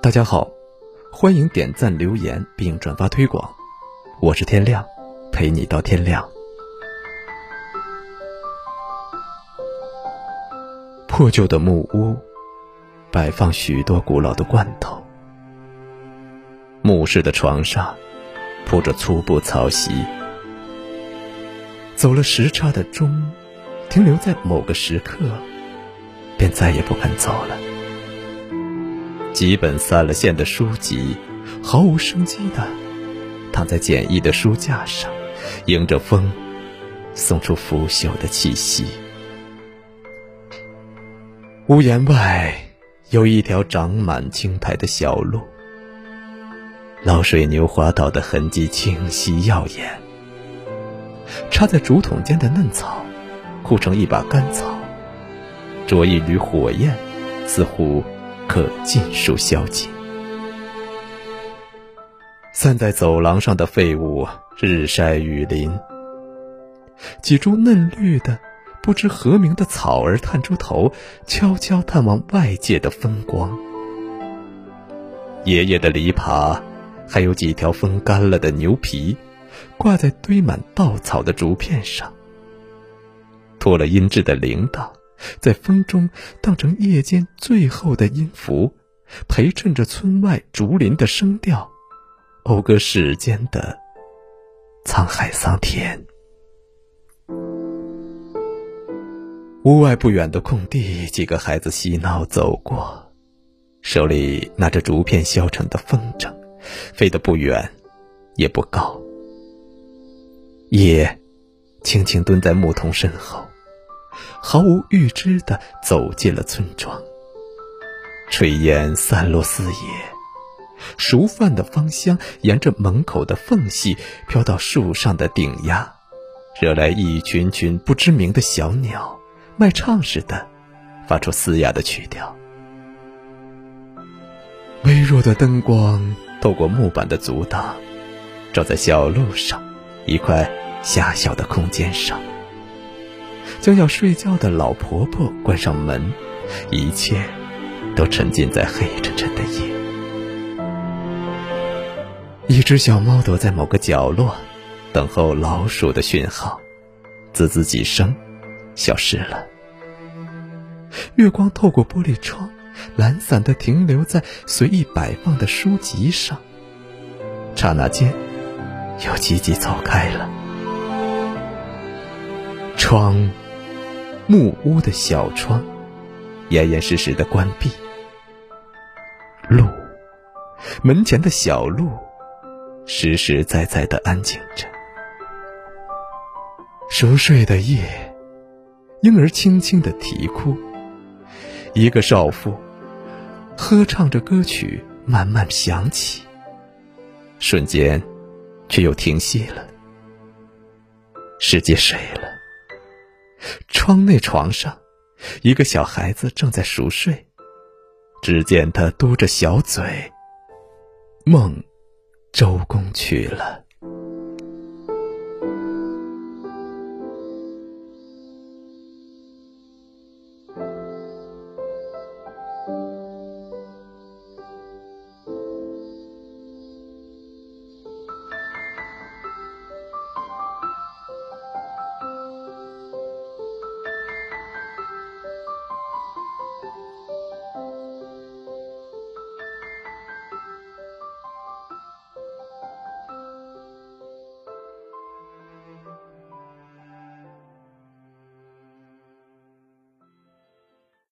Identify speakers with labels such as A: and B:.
A: 大家好，欢迎点赞、留言并转发推广。我是天亮，陪你到天亮。破旧的木屋，摆放许多古老的罐头。木室的床上铺着粗布草席。走了时差的钟，停留在某个时刻，便再也不肯走了。几本散了线的书籍，毫无生机的躺在简易的书架上，迎着风，送出腐朽的气息。屋檐外有一条长满青苔的小路，老水牛滑倒的痕迹清晰耀眼。插在竹筒间的嫩草，枯成一把干草，着一缕火焰，似乎可尽数消尽。散在走廊上的废物，日晒雨淋。几株嫩绿的、不知何名的草儿探出头，悄悄探望外界的风光。爷爷的篱笆，还有几条风干了的牛皮。挂在堆满稻草的竹片上，脱了音质的铃铛，在风中荡成夜间最后的音符，陪衬着村外竹林的声调，讴歌世间的沧海桑田。屋外不远的空地，几个孩子嬉闹走过，手里拿着竹片削成的风筝，飞得不远，也不高。夜，轻轻蹲在牧童身后，毫无预知的走进了村庄。炊烟散落四野，熟饭的芳香沿着门口的缝隙飘到树上的顶芽，惹来一群群不知名的小鸟，卖唱似的，发出嘶哑的曲调。微弱的灯光透过木板的阻挡，照在小路上。一块狭小的空间上，将要睡觉的老婆婆关上门，一切都沉浸在黑沉沉的夜。一只小猫躲在某个角落，等候老鼠的讯号，滋滋几声，消失了。月光透过玻璃窗，懒散的停留在随意摆放的书籍上，刹那间。又急急走开了。窗，木屋的小窗，严严实实的关闭。路，门前的小路，实实在在的安静着。熟睡的夜，婴儿轻轻的啼哭。一个少妇，呵唱着歌曲，慢慢响起。瞬间。却又停息了，世界睡了。窗内床上，一个小孩子正在熟睡，只见他嘟着小嘴，梦周公去了。